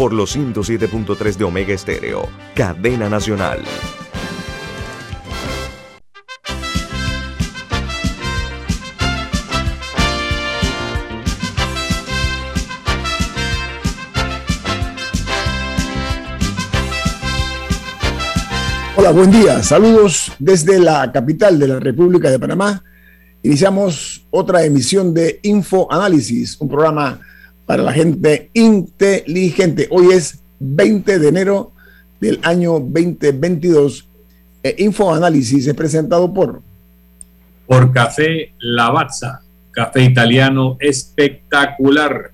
por los 107.3 de Omega Estéreo, cadena nacional. Hola, buen día. Saludos desde la capital de la República de Panamá. Iniciamos otra emisión de Info Análisis, un programa para la gente inteligente. Hoy es 20 de enero del año 2022. Eh, Info Análisis es presentado por por Café Lavazza, café italiano espectacular.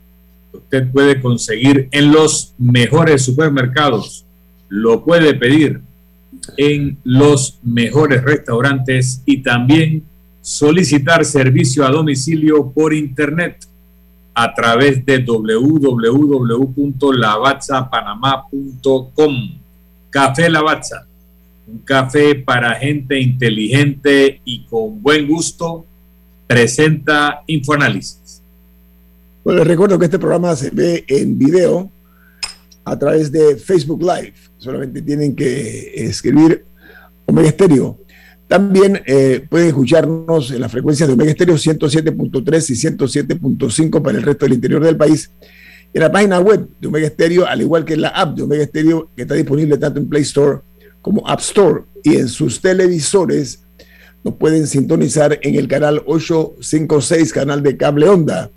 Usted puede conseguir en los mejores supermercados. Lo puede pedir en los mejores restaurantes y también solicitar servicio a domicilio por internet a través de www.lavazzapanamá.com. Café Lavazza, un café para gente inteligente y con buen gusto, presenta Infoanálisis. Bueno, les recuerdo que este programa se ve en video a través de Facebook Live solamente tienen que escribir Omega Estéreo. También eh, pueden escucharnos en las frecuencias de Omega Estéreo 107.3 y 107.5 para el resto del interior del país. En la página web de Omega Estéreo, al igual que en la app de Omega Estéreo, que está disponible tanto en Play Store como App Store, y en sus televisores, nos pueden sintonizar en el canal 856, canal de cable onda.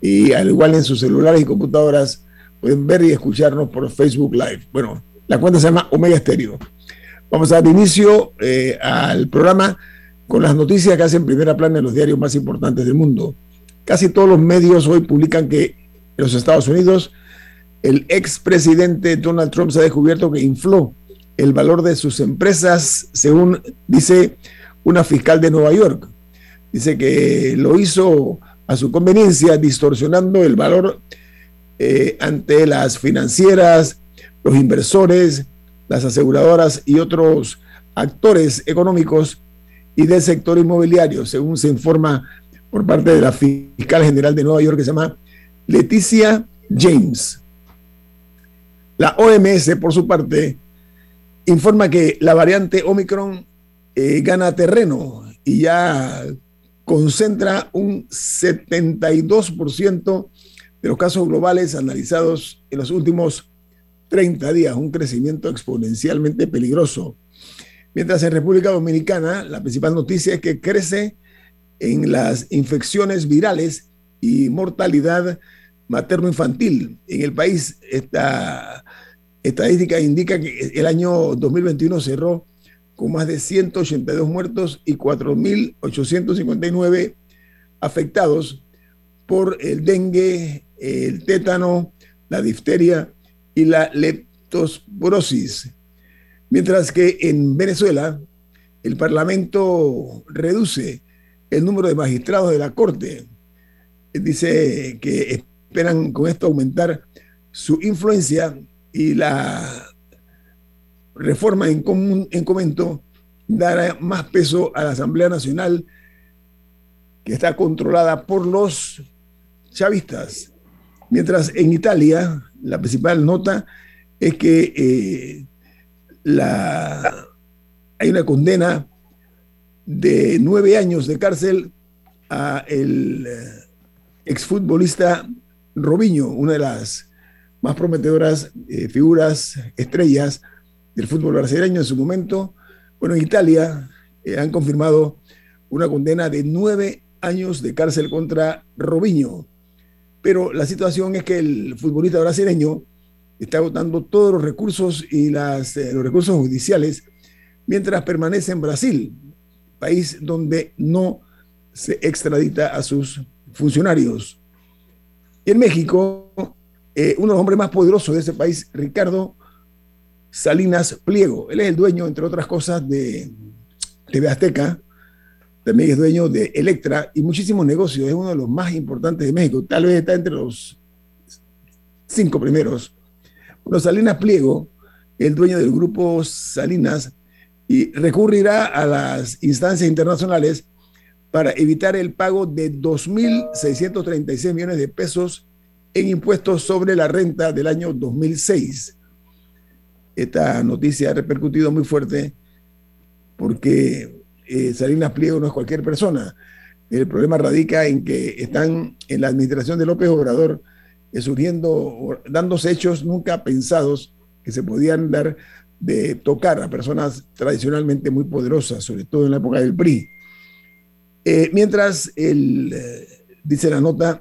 Y al igual en sus celulares y computadoras, pueden ver y escucharnos por Facebook Live. Bueno, la cuenta se llama Omega Estéreo. Vamos a dar inicio eh, al programa con las noticias que hacen primera plana en los diarios más importantes del mundo. Casi todos los medios hoy publican que en los Estados Unidos el expresidente Donald Trump se ha descubierto que infló el valor de sus empresas, según dice una fiscal de Nueva York. Dice que lo hizo a su conveniencia, distorsionando el valor eh, ante las financieras, los inversores, las aseguradoras y otros actores económicos y del sector inmobiliario, según se informa por parte de la fiscal general de Nueva York que se llama Leticia James. La OMS, por su parte, informa que la variante Omicron eh, gana terreno y ya concentra un 72% de los casos globales analizados en los últimos 30 días, un crecimiento exponencialmente peligroso. Mientras en República Dominicana, la principal noticia es que crece en las infecciones virales y mortalidad materno-infantil. En el país, esta estadística indica que el año 2021 cerró con más de 182 muertos y 4.859 afectados por el dengue, el tétano, la difteria y la leptospirosis. Mientras que en Venezuela el Parlamento reduce el número de magistrados de la Corte. Dice que esperan con esto aumentar su influencia y la reforma en, común, en comento dará más peso a la Asamblea Nacional que está controlada por los chavistas. Mientras en Italia la principal nota es que eh, la, hay una condena de nueve años de cárcel a el eh, exfutbolista Robinho, una de las más prometedoras eh, figuras, estrellas del fútbol brasileño en su momento. Bueno, en Italia han confirmado una condena de nueve años de cárcel contra Robinho. Pero la situación es que el futbolista brasileño está agotando todos los recursos y las, eh, los recursos judiciales mientras permanece en Brasil, país donde no se extradita a sus funcionarios. Y en México, eh, uno de los hombres más poderosos de ese país, Ricardo Salinas Pliego. Él es el dueño, entre otras cosas, de TV Azteca, también es dueño de Electra y muchísimos negocios. Es uno de los más importantes de México. Tal vez está entre los cinco primeros. Bueno, Salinas Pliego, el dueño del grupo Salinas, y recurrirá a las instancias internacionales para evitar el pago de 2.636 millones de pesos en impuestos sobre la renta del año 2006. Esta noticia ha repercutido muy fuerte porque eh, Salinas Pliego no es cualquier persona. El problema radica en que están en la administración de López Obrador eh, surgiendo, dándose hechos nunca pensados que se podían dar de tocar a personas tradicionalmente muy poderosas, sobre todo en la época del PRI. Eh, mientras, el, dice la nota,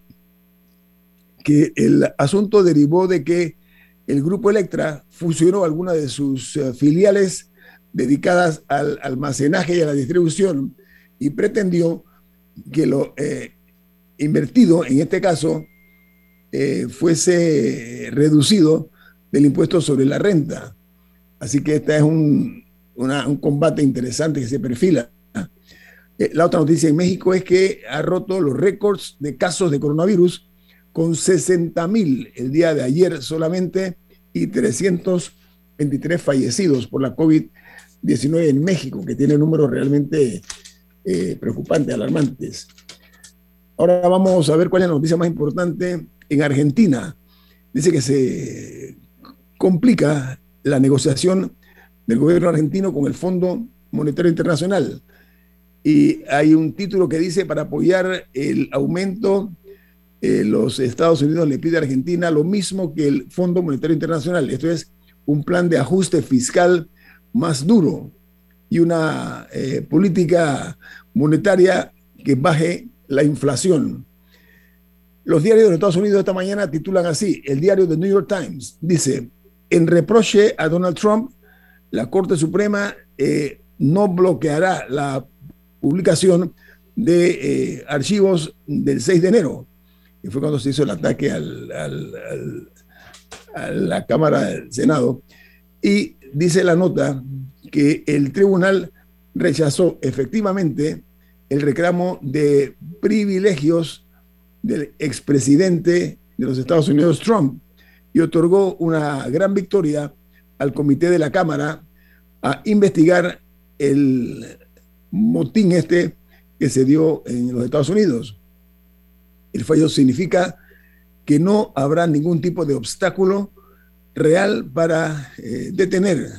que el asunto derivó de que el grupo Electra fusionó algunas de sus filiales dedicadas al almacenaje y a la distribución y pretendió que lo eh, invertido, en este caso, eh, fuese reducido del impuesto sobre la renta. Así que este es un, un combate interesante que se perfila. Eh, la otra noticia en México es que ha roto los récords de casos de coronavirus con 60 mil el día de ayer solamente y 323 fallecidos por la COVID-19 19 en México, que tiene números realmente eh, preocupantes, alarmantes. Ahora vamos a ver cuál es la noticia más importante en Argentina. Dice que se complica la negociación del gobierno argentino con el Fondo Monetario Internacional. Y hay un título que dice, para apoyar el aumento, eh, los Estados Unidos le pide a Argentina lo mismo que el Fondo Monetario Internacional. Esto es un plan de ajuste fiscal más duro y una eh, política monetaria que baje la inflación. Los diarios de los Estados Unidos esta mañana titulan así, el diario The New York Times dice, en reproche a Donald Trump, la Corte Suprema eh, no bloqueará la publicación de eh, archivos del 6 de enero, que fue cuando se hizo el ataque al, a la Cámara del Senado. Y dice la nota que el tribunal rechazó efectivamente el reclamo de privilegios del expresidente de los Estados Unidos, Trump, y otorgó una gran victoria al comité de la Cámara a investigar el motín este que se dio en los Estados Unidos. El fallo significa que no habrá ningún tipo de obstáculo real para eh, detener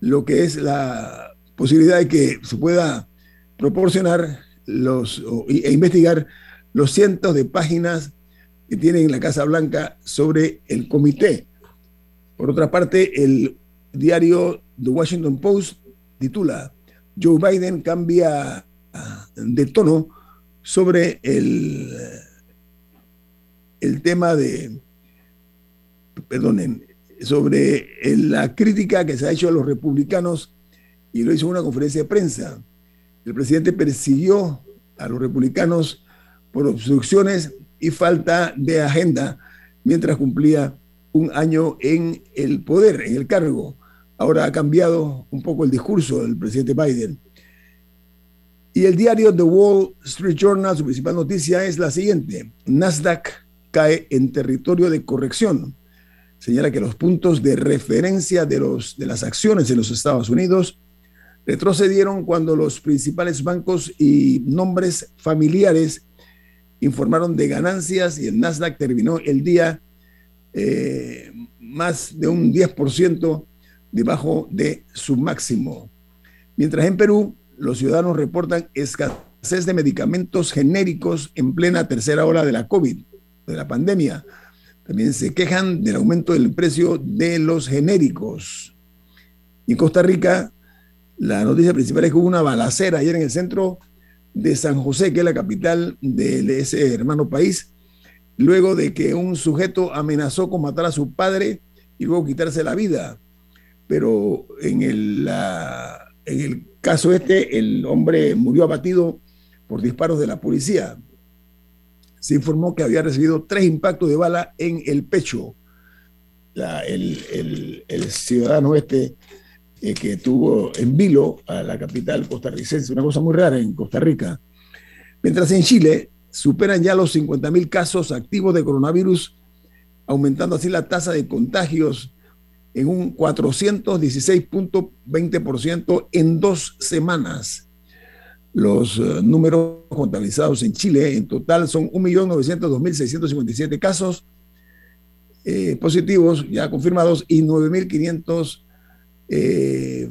lo que es la posibilidad de que se pueda proporcionar los, e investigar los cientos de páginas que tiene en la Casa Blanca sobre el comité. Por otra parte, el diario The Washington Post titula Joe Biden cambia de tono sobre el, el tema de perdonen, sobre la crítica que se ha hecho a los republicanos y lo hizo en una conferencia de prensa. El presidente persiguió a los republicanos por obstrucciones y falta de agenda mientras cumplía un año en el poder, en el cargo. Ahora ha cambiado un poco el discurso del presidente Biden. Y el diario The Wall Street Journal, su principal noticia es la siguiente. Nasdaq cae en territorio de corrección señala que los puntos de referencia de, los, de las acciones en los Estados Unidos retrocedieron cuando los principales bancos y nombres familiares informaron de ganancias y el Nasdaq terminó el día eh, más de un 10% debajo de su máximo. Mientras en Perú los ciudadanos reportan escasez de medicamentos genéricos en plena tercera ola de la COVID, de la pandemia también se quejan del aumento del precio de los genéricos. En Costa Rica, la noticia principal es que hubo una balacera ayer en el centro de San José, que es la capital de ese hermano país, luego de que un sujeto amenazó con matar a su padre y luego quitarse la vida. Pero en el caso este, el hombre murió abatido por disparos de la policía. Se informó que había recibido tres impactos de bala en el pecho. el, ciudadano este eh, que tuvo en vilo a la capital costarricense, una cosa muy rara en Costa Rica. Mientras en Chile superan ya los 50.000 casos activos de coronavirus, aumentando así la tasa de contagios en un 416.20% en dos semanas. Los eh, números contabilizados en Chile en total son 1.902.657 casos eh, positivos ya confirmados y 9.500 eh,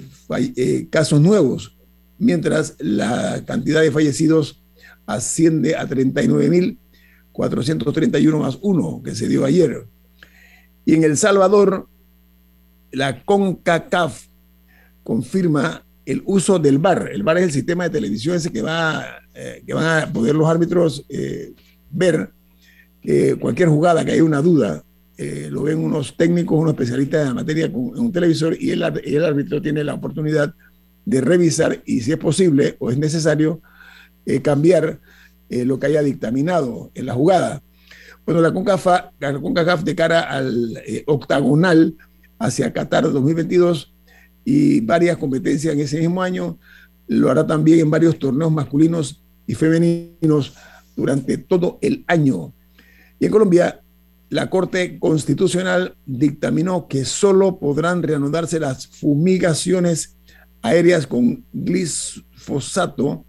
casos nuevos, mientras la cantidad de fallecidos asciende a 39.431 más uno que se dio ayer. Y en El Salvador, la CONCACAF confirma el uso del VAR. El VAR es el sistema de televisión ese que, va, eh, que van a poder los árbitros eh, ver que cualquier jugada que haya una duda, eh, lo ven unos técnicos, unos especialistas en la materia con un televisor y el, el, árbitro tiene la oportunidad de revisar y si es posible o es necesario cambiar lo que haya dictaminado en la jugada. Bueno, la CONCACAF, la CONCACAF de cara al octagonal hacia Qatar 2022 y varias competencias en ese mismo año. Lo hará también en varios torneos masculinos y femeninos durante todo el año. Y en Colombia, la Corte Constitucional dictaminó que solo podrán reanudarse las fumigaciones aéreas con glifosato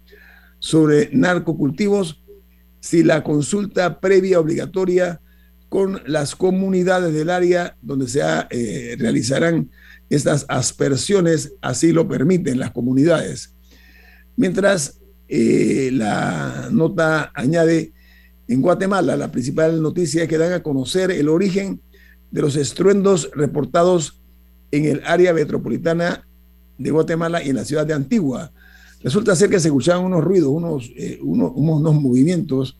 sobre narcocultivos si la consulta previa obligatoria con las comunidades del área donde se eh, realizarán estas aspersiones, así lo permiten las comunidades. Mientras eh, la nota añade, en Guatemala la principal noticia es que dan a conocer el origen de los estruendos reportados en el área metropolitana de Guatemala y en la ciudad de Antigua. Resulta ser que se escuchaban unos ruidos, unos, eh, unos, unos movimientos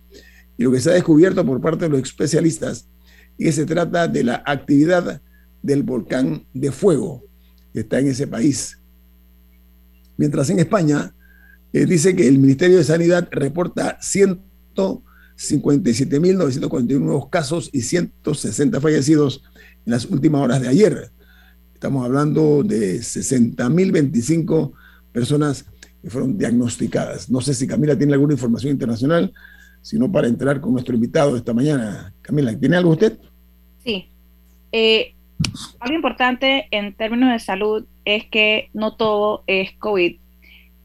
y lo que se ha descubierto por parte de los especialistas es que se trata de la actividad del volcán de fuego que está en ese país. Mientras en España eh, dice que el Ministerio de Sanidad reporta 157.941 nuevos casos y 160 fallecidos en las últimas horas de ayer. Estamos hablando de 60.025 personas que fueron diagnosticadas. No sé si Camila tiene alguna información internacional, sino para entrar con nuestro invitado esta mañana. Camila, ¿tiene algo usted? Sí. Eh, algo importante en términos de salud es que no todo es COVID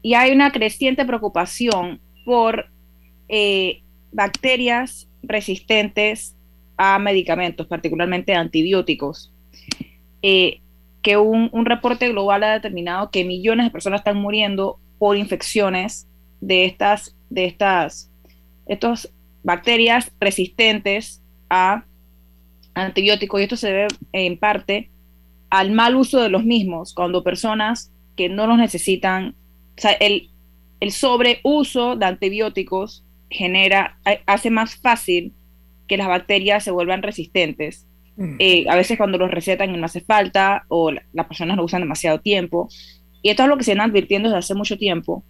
y hay una creciente preocupación por eh, bacterias resistentes a medicamentos, particularmente antibióticos. Eh, que un, un, reporte global ha determinado que millones de personas están muriendo por infecciones de estas, de estas estas bacterias resistentes a antibióticos y esto se debe en parte al mal uso de los mismos, cuando personas que no los necesitan, o sea, el, el sobreuso de antibióticos genera, hace más fácil que las bacterias se vuelvan resistentes. Mm. Eh, a veces cuando los recetan y no hace falta o las personas lo usan demasiado tiempo. Y esto es lo que se viene advirtiendo desde hace mucho tiempo.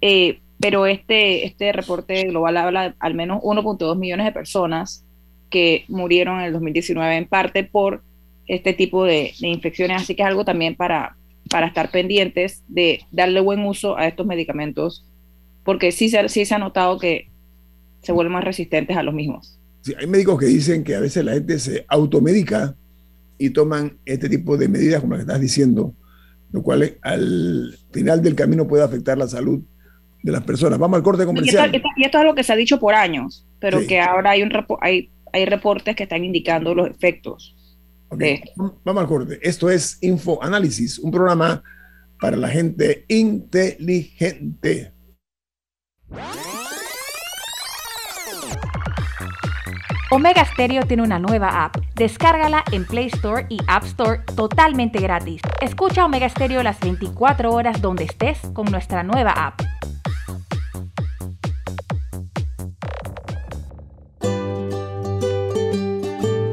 Eh, pero este, este reporte global habla de al menos 1.2 millones de personas que murieron en el 2019 en parte por este tipo de, infecciones, así que es algo también para, para estar pendientes de darle buen uso a estos medicamentos, porque sí se, sí se ha notado que se vuelven más resistentes a los mismos. Sí, hay médicos que dicen que a veces la gente se automedica y toman este tipo de medidas como las que estás diciendo, lo cual al final del camino puede afectar la salud de las personas. Vamos al corte comercial. Y esto, es lo que se ha dicho por años, pero que ahora hay, un hay, hay reportes que están indicando los efectos. Vamos al corte. Esto es Info Análisis, un programa para la gente inteligente. Omega Stereo tiene una nueva app. Descárgala en Play Store y App Store totalmente gratis. Escucha Omega Stereo las 24 horas donde estés con nuestra nueva app.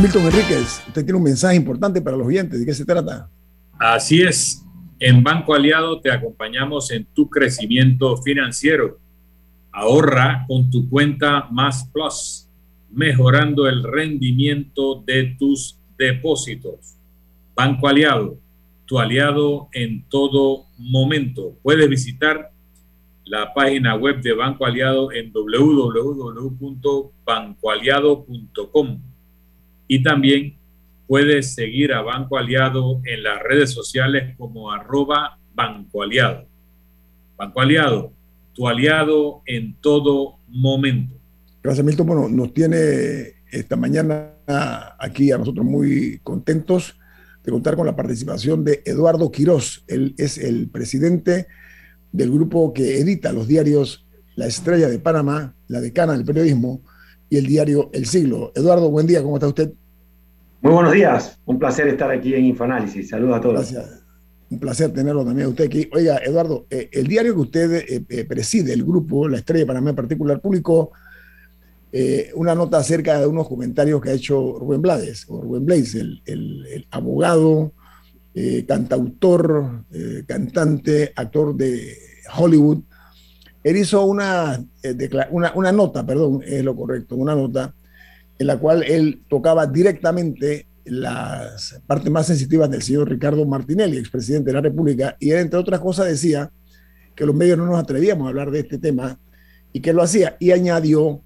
Milton Enríquez, usted tiene un mensaje importante para los oyentes. ¿De qué se trata? Así es. En Banco Aliado te acompañamos en tu crecimiento financiero. Ahorra con tu cuenta Más Plus, mejorando el rendimiento de tus depósitos. Banco Aliado, tu aliado en todo momento. Puedes visitar la página web de Banco Aliado en www.bancoaliado.com y también puedes seguir a Banco Aliado en las redes sociales como arroba Banco Aliado. Banco Aliado, tu aliado en todo momento. Gracias, Milton. Bueno, nos tiene esta mañana aquí a nosotros muy contentos de contar con la participación de Eduardo Quirós. Él es el presidente del grupo que edita los diarios La Estrella de Panamá, La Decana del Periodismo, y el diario El Siglo. Eduardo, buen día, ¿cómo está usted? Muy buenos días, un placer estar aquí en Infoanálisis. Saludos a todos. Gracias. Un placer tenerlo también a usted aquí. Oiga, Eduardo, eh, el diario que usted eh, eh, preside, el grupo, la Estrella de Panamá en particular, publicó una nota acerca de unos comentarios que ha hecho Rubén Blades, o Rubén Blades, el, el abogado, cantautor, cantante, actor de Hollywood, él hizo una, una, una, nota, perdón, es lo correcto, una nota en la cual él tocaba directamente las partes más sensitivas del señor Ricardo Martinelli, expresidente de la República, y él, entre otras cosas, decía que los medios no nos atrevíamos a hablar de este tema y que lo hacía, y añadió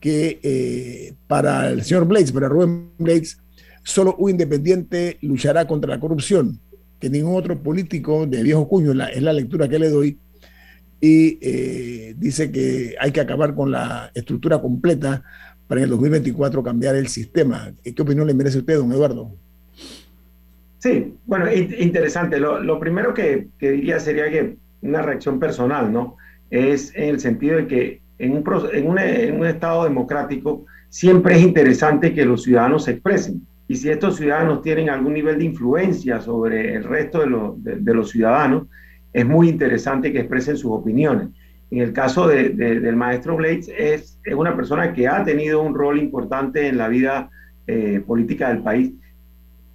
que eh, para el señor Blades, para Rubén Blades, solo un independiente luchará contra la corrupción, que ningún otro político de viejo cuño, es la lectura que le doy, y eh, dice que hay que acabar con la estructura completa para en el 2024 cambiar el sistema. ¿Qué opinión le merece usted, don Eduardo? Sí, bueno, interesante. Lo, primero que, diría sería que una reacción personal, ¿no? Es en el sentido de que en un, en un, en un Estado democrático siempre es interesante que los ciudadanos se expresen. Y si estos ciudadanos tienen algún nivel de influencia sobre el resto de, de los ciudadanos, es muy interesante que expresen sus opiniones. En el caso de, del maestro Blades, es, es, una persona que ha tenido un rol importante en la vida eh, política del país,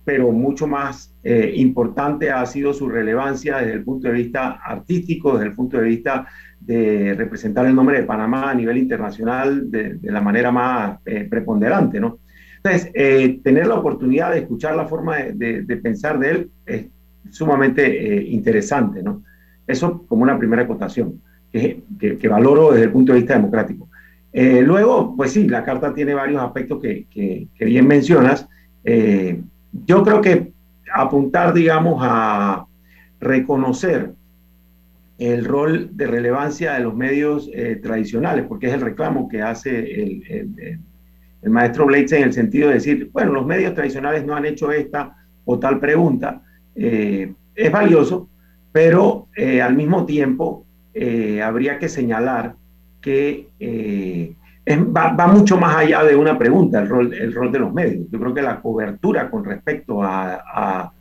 pero mucho más eh, importante ha sido su relevancia desde el punto de vista artístico, desde el punto de vista de representar el nombre de Panamá a nivel internacional de, la manera más eh, preponderante, ¿no? Entonces, tener la oportunidad de escuchar la forma de, de pensar de él es sumamente interesante, ¿no? Eso como una primera acotación que, valoro desde el punto de vista democrático. Eh, luego, pues sí, la carta tiene varios aspectos que, que, bien mencionas. Eh, yo creo que apuntar, digamos, a reconocer el rol de relevancia de los medios eh, tradicionales, porque es el reclamo que hace el, el maestro Blades en el sentido de decir, bueno, los medios tradicionales no han hecho esta o tal pregunta, es valioso, pero eh, al mismo tiempo eh, habría que señalar que va, mucho más allá de una pregunta el rol, el rol de los medios. Yo creo que la cobertura con respecto a,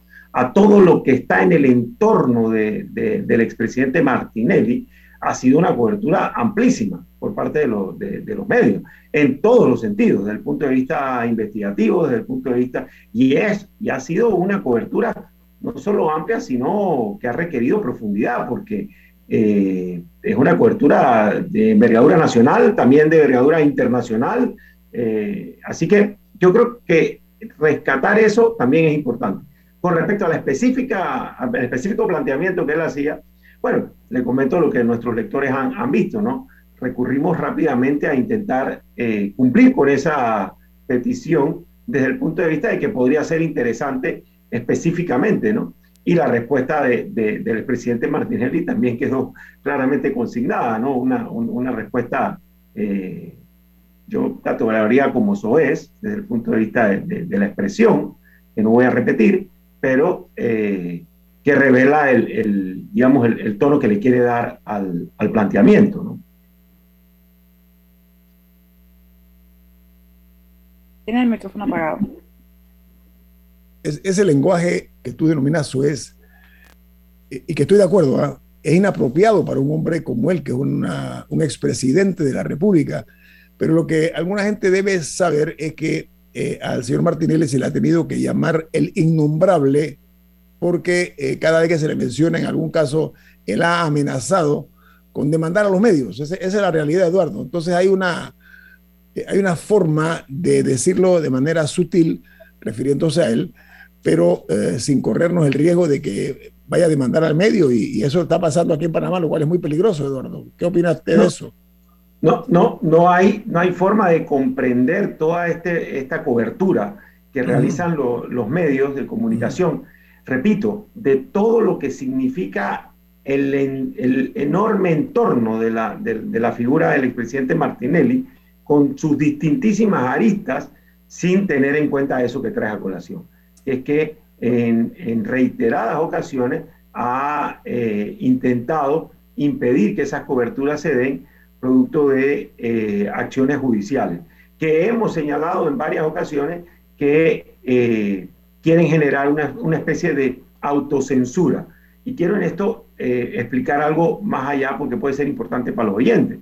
todo lo que está en el entorno del expresidente Martinelli ha sido una cobertura amplísima por parte de, los medios, en todos los sentidos, desde el punto de vista investigativo, desde el punto de vista, y es, y ha sido una cobertura no solo amplia, sino que ha requerido profundidad, porque eh, es una cobertura de envergadura nacional, también de envergadura internacional, eh, así que yo creo que rescatar eso también es importante. Con respecto a la específica, al específico planteamiento que él hacía, bueno, le comento lo que nuestros lectores han, visto, ¿no? Recurrimos rápidamente a intentar eh, cumplir con esa petición desde el punto de vista de que podría ser interesante específicamente, ¿no? Y la respuesta de, del presidente Martinelli también quedó claramente consignada, ¿no? Una, respuesta, eh, yo categorizaría como eso es, desde el punto de vista de, la expresión, que no voy a repetir, pero eh, que revela el, digamos, el, tono que le quiere dar al, planteamiento. ¿no? Tiene el micrófono apagado. Es, ese lenguaje que tú denominas suez, y que estoy de acuerdo, ¿ah? es inapropiado para un hombre como él, que es una, un expresidente de la República. Pero lo que alguna gente debe saber es que eh, al señor Martinelli se le ha tenido que llamar el innombrable porque eh, cada vez que se le menciona en algún caso, él ha amenazado con demandar a los medios. esa es la realidad, Eduardo. Entonces hay una, eh, hay una forma de decirlo de manera sutil, refiriéndose a él, pero eh, sin corrernos el riesgo de que vaya a demandar al medio. Y, eso está pasando aquí en Panamá, lo cual es muy peligroso, Eduardo. ¿Qué opina usted de eso? No, no, no hay, no hay forma de comprender toda este, esta cobertura que realizan los medios de comunicación repito, de todo lo que significa el, enorme entorno de la, de, la figura del expresidente Martinelli, con sus distintísimas aristas, sin tener en cuenta eso que trae a colación. Es que en, reiteradas ocasiones ha eh, intentado impedir que esas coberturas se den producto de eh, acciones judiciales, que hemos señalado en varias ocasiones que eh, quieren generar una, especie de autocensura. Y quiero en esto explicar algo más allá porque puede ser importante para los oyentes.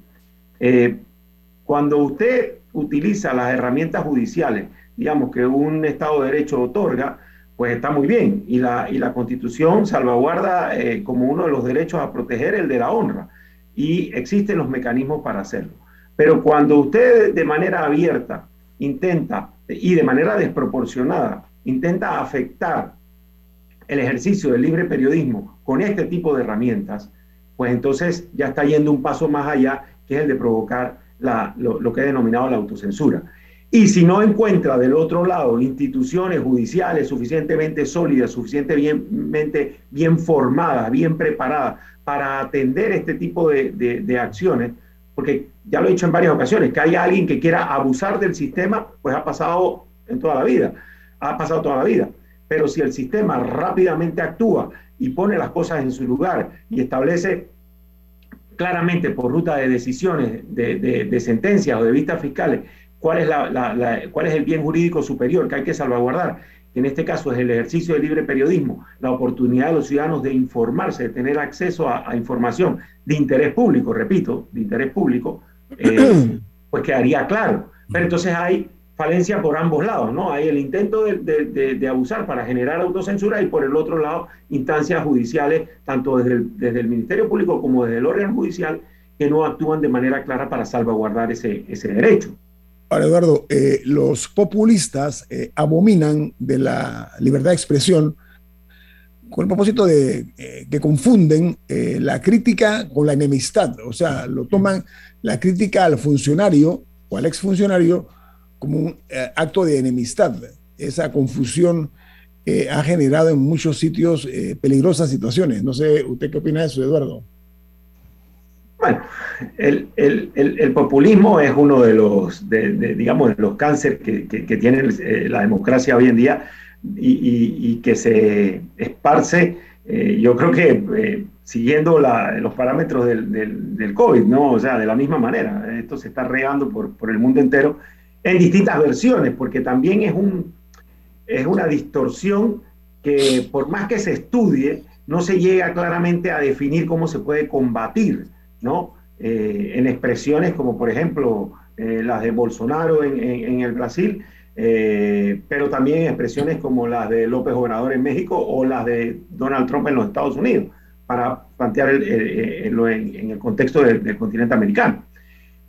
Cuando usted utiliza las herramientas judiciales, digamos que un Estado de Derecho otorga, pues está muy bien. Y la, y la Constitución salvaguarda eh, como uno de los derechos a proteger el de la honra. Y existen los mecanismos para hacerlo. Pero cuando usted de manera abierta intenta y de manera desproporcionada intenta afectar el ejercicio del libre periodismo con este tipo de herramientas, pues entonces ya está yendo un paso más allá, que es el de provocar lo, que he denominado la autocensura. Y si no encuentra del otro lado instituciones judiciales suficientemente sólidas, suficientemente bien formadas, bien preparadas para atender este tipo de, de acciones, porque ya lo he dicho en varias ocasiones, que hay alguien que quiera abusar del sistema, pues ha pasado en toda la vida ha pasado toda la vida. Pero si el sistema rápidamente actúa y pone las cosas en su lugar y establece claramente por ruta de decisiones, de, sentencias o de vistas fiscales, cuál es, la, cuál es el bien jurídico superior que hay que salvaguardar, que en este caso es el ejercicio del libre periodismo, la oportunidad de los ciudadanos de informarse, de tener acceso a, información de interés público, repito, de interés público, eh, pues quedaría claro. Pero entonces hay falencia por ambos lados, ¿no? Hay el intento de, abusar para generar autocensura y por el otro lado instancias judiciales, tanto desde el, desde el Ministerio Público como desde el órgano judicial, que no actúan de manera clara para salvaguardar ese, ese derecho. Ahora, Eduardo, eh, los populistas eh, abominan de la libertad de expresión con el propósito de eh, que confunden la crítica con la enemistad, o sea, lo toman la crítica al funcionario o al exfuncionario como un acto de enemistad. Esa confusión ha generado en muchos sitios peligrosas situaciones. No sé, ¿usted qué opina de eso, Eduardo? Bueno, el, populismo es uno de los, digamos, de los cánceres que, tiene eh, la democracia hoy en día y, que se esparce, eh, yo creo que eh, siguiendo los parámetros del, COVID, ¿no? O sea, de la misma manera. Esto se está regando por, por el mundo entero en distintas versiones, porque también es, un, es una distorsión que por más que se estudie, no se llega claramente a definir cómo se puede combatir, ¿no? Eh, en expresiones como por ejemplo eh, las de Bolsonaro en, el Brasil, eh, pero también expresiones como las de López Obrador en México o las de Donald Trump en los Estados Unidos, para plantear en, el contexto del continente americano.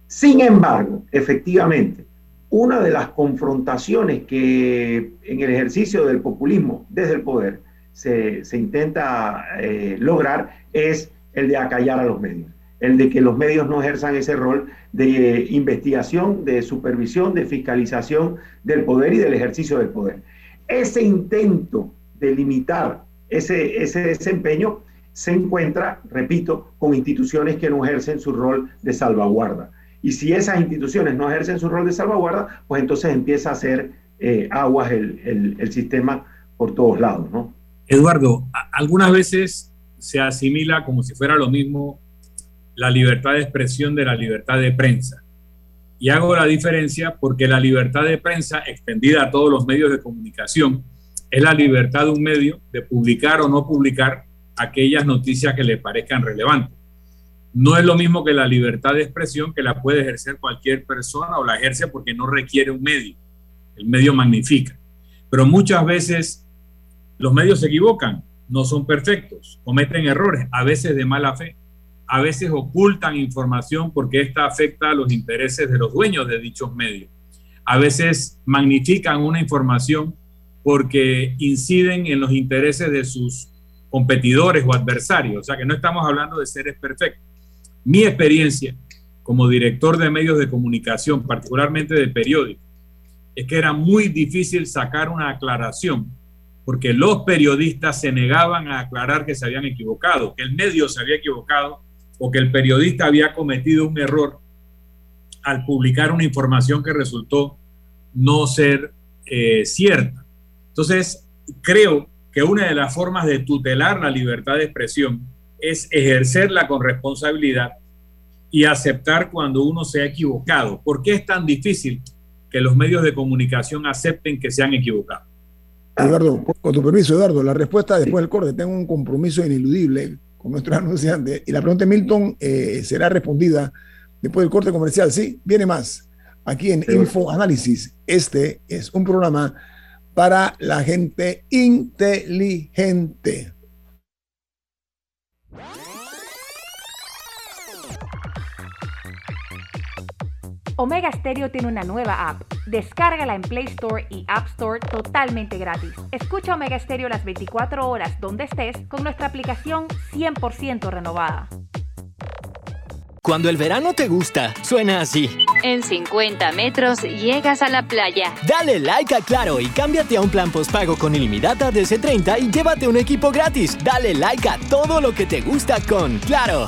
Sin embargo, efectivamente, una de las confrontaciones que en el ejercicio del populismo desde el poder se, intenta eh, lograr es el de acallar a los medios, el de que los medios no ejerzan ese rol de investigación, de supervisión, de fiscalización del poder y del ejercicio del poder. Ese intento de limitar ese, ese desempeño se encuentra, repito, con instituciones que no ejercen su rol de salvaguarda. Y si esas instituciones no ejercen su rol de salvaguarda, pues entonces empieza a hacer eh, aguas el, el, sistema por todos lados, ¿no? Eduardo, algunas veces se asimila como si fuera lo mismo la libertad de expresión de la libertad de prensa. Y hago la diferencia porque la libertad de prensa, extendida a todos los medios de comunicación, es la libertad de un medio de publicar o no publicar aquellas noticias que le parezcan relevantes. No es lo mismo que la libertad de expresión que la puede ejercer cualquier persona o la ejerce porque no requiere un medio. El medio magnifica. Pero muchas veces los medios se equivocan, no son perfectos, cometen errores, a veces de mala fe, a veces ocultan información porque esta afecta a los intereses de los dueños de dichos medios. A veces magnifican una información porque inciden en los intereses de sus competidores o adversarios. O sea que no estamos hablando de seres perfectos. Mi experiencia como director de medios de comunicación, particularmente de periódicos, es que era muy difícil sacar una aclaración porque los periodistas se negaban a aclarar que se habían equivocado, que el medio se había equivocado o que el periodista había cometido un error al publicar una información que resultó no ser eh, cierta. Entonces, creo que una de las formas de tutelar la libertad de expresión es ejercerla con responsabilidad y aceptar cuando uno se ha equivocado. ¿Por qué es tan difícil que los medios de comunicación acepten que se han equivocado? Eduardo, con tu permiso, Eduardo, la respuesta después del corte. Tengo un compromiso ineludible con nuestros anunciantes y la pregunta de Milton eh, será respondida después del corte comercial. Sí, viene más. Aquí en Info Análisis, este es un programa para la gente inteligente. Omega Stereo tiene una nueva app. Descárgala en Play Store y App Store totalmente gratis. Escucha Omega Stereo las 24 horas donde estés con nuestra aplicación 100% renovada. Cuando el verano te gusta, suena así. En 50 metros llegas a la playa. Dale like a Claro y cámbiate a un plan postpago con ilimitada de C30 y llévate un equipo gratis. Dale like a todo lo que te gusta con Claro.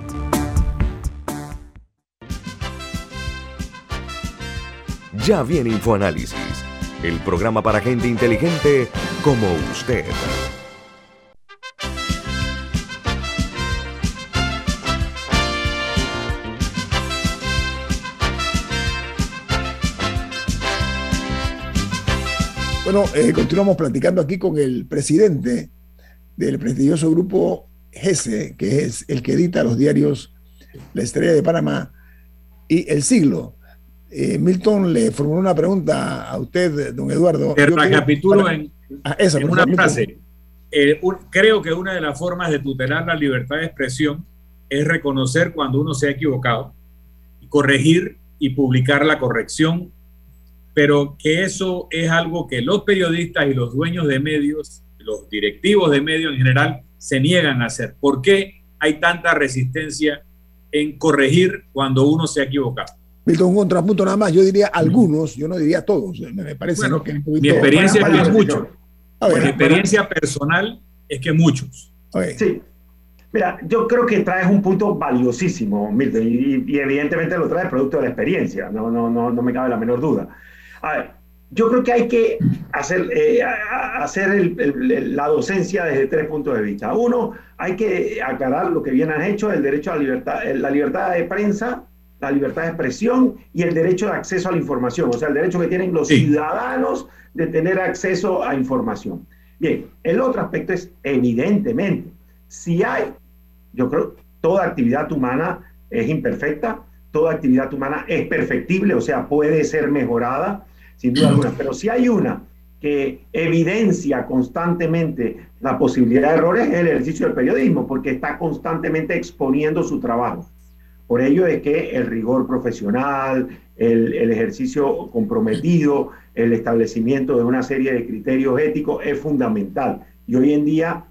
Ya viene InfoAnálisis, el programa para gente inteligente como usted. Bueno, eh, continuamos platicando aquí con el presidente del prestigioso grupo GESE, que es el que edita los diarios La Estrella de Panamá y El Siglo. Eh, Milton le formuló una pregunta a usted, don Eduardo. Te recapitulo en, ah, en una frase. Eh, creo que una de las formas de tutelar la libertad de expresión es reconocer cuando uno se ha equivocado, y corregir y publicar la corrección pero que eso es algo que los periodistas y los dueños de medios, los directivos de medios en general, se niegan a hacer. ¿Por qué hay tanta resistencia en corregir cuando uno se ha equivocado? Milton, un contrapunto nada más. Yo diría algunos, yo no diría todos. Me parece que mi experiencia es que muchos. mi experiencia personal es que muchos. Sí. Mira, yo creo que traes un punto valiosísimo, Milton, y, evidentemente lo traes producto de la experiencia, no, no, no, no me cabe la menor duda. A ver, yo creo que hay que hacer, eh, hacer la docencia desde tres puntos de vista. Uno, hay que aclarar lo que bien han hecho, el derecho a la libertad, la libertad de prensa, la libertad de expresión y el derecho de acceso a la información, o sea, el derecho que tienen los ciudadanos de tener acceso a información. Bien, el otro aspecto es, evidentemente, si hay, yo creo, toda actividad humana es imperfecta, toda actividad humana es perfectible, o sea, puede ser mejorada sin duda alguna. Pero si hay una que evidencia constantemente la posibilidad de errores es el ejercicio del periodismo, porque está constantemente exponiendo su trabajo. Por ello es que el rigor profesional, el, ejercicio comprometido, el establecimiento de una serie de criterios éticos es fundamental. Y hoy en día,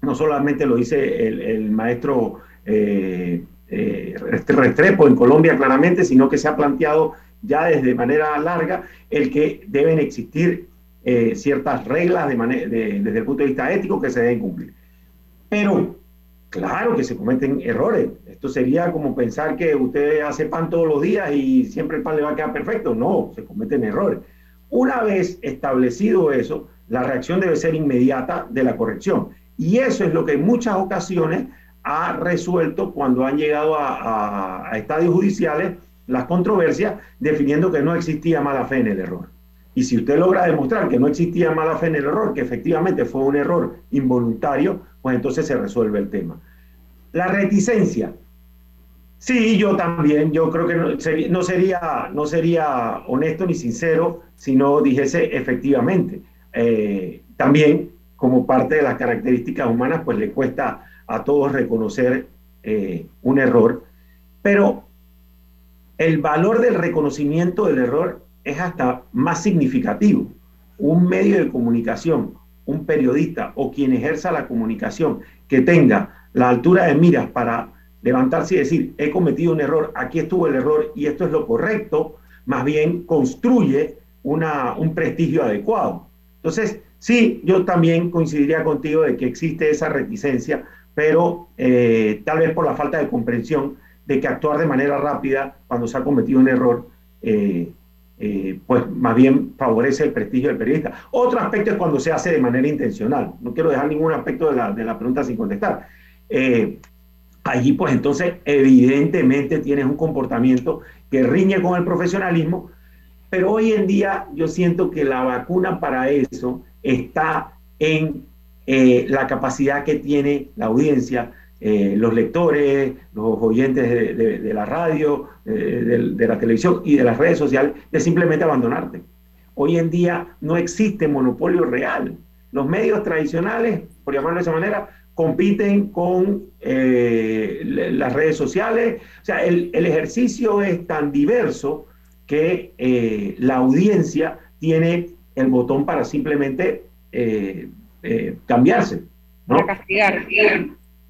no solamente lo dice el, maestro eh, eh, Restrepo en Colombia claramente, sino que se ha planteado ya desde manera larga el que deben existir eh, ciertas reglas de desde el punto de vista ético que se deben cumplir. Pero claro que se cometen errores. Esto sería como pensar que usted hace pan todos los días y siempre el pan le va a quedar perfecto. No, se cometen errores. Una vez establecido eso, la reacción debe ser inmediata de la corrección. Y eso es lo que en muchas ocasiones ha resuelto cuando han llegado a estadios judiciales las controversias definiendo que no existía mala fe en el error. Y si usted logra demostrar que no existía mala fe en el error, que efectivamente fue un error involuntario, pues entonces se resuelve el tema. La reticencia. Sí, yo también, yo creo que no sería, no sería, honesto ni sincero si no dijese efectivamente. Eh, también, como parte de las características humanas, pues le cuesta a todos reconocer eh, un error, pero el valor del reconocimiento del error es hasta más significativo. Un medio de comunicación, un periodista o quien ejerza la comunicación que tenga la altura de miras para levantarse y decir, he cometido un error, aquí estuvo el error y esto es lo correcto, más bien construye una, un prestigio adecuado. Entonces, sí, yo también coincidiría contigo de que existe esa reticencia, pero eh, tal vez por la falta de comprensión de que actuar de manera rápida cuando se ha cometido un error, eh, eh, pues más bien favorece el prestigio del periodista. Otro aspecto es cuando se hace de manera intencional. No quiero dejar ningún aspecto de la, de la pregunta sin contestar. Eh, allí, pues entonces, evidentemente tienes un comportamiento que riñe con el profesionalismo, pero hoy en día yo siento que la vacuna para eso está en la capacidad que tiene la audiencia eh, los lectores, los oyentes de, la radio, de, la televisión y de las redes sociales, de simplemente abandonarte. Hoy en día no existe monopolio real. Los medios tradicionales, por llamarlo de esa manera, compiten con eh, las redes sociales. O sea, el, ejercicio es tan diverso que eh, la audiencia tiene el botón para simplemente cambiarse. ¿no? Para castigar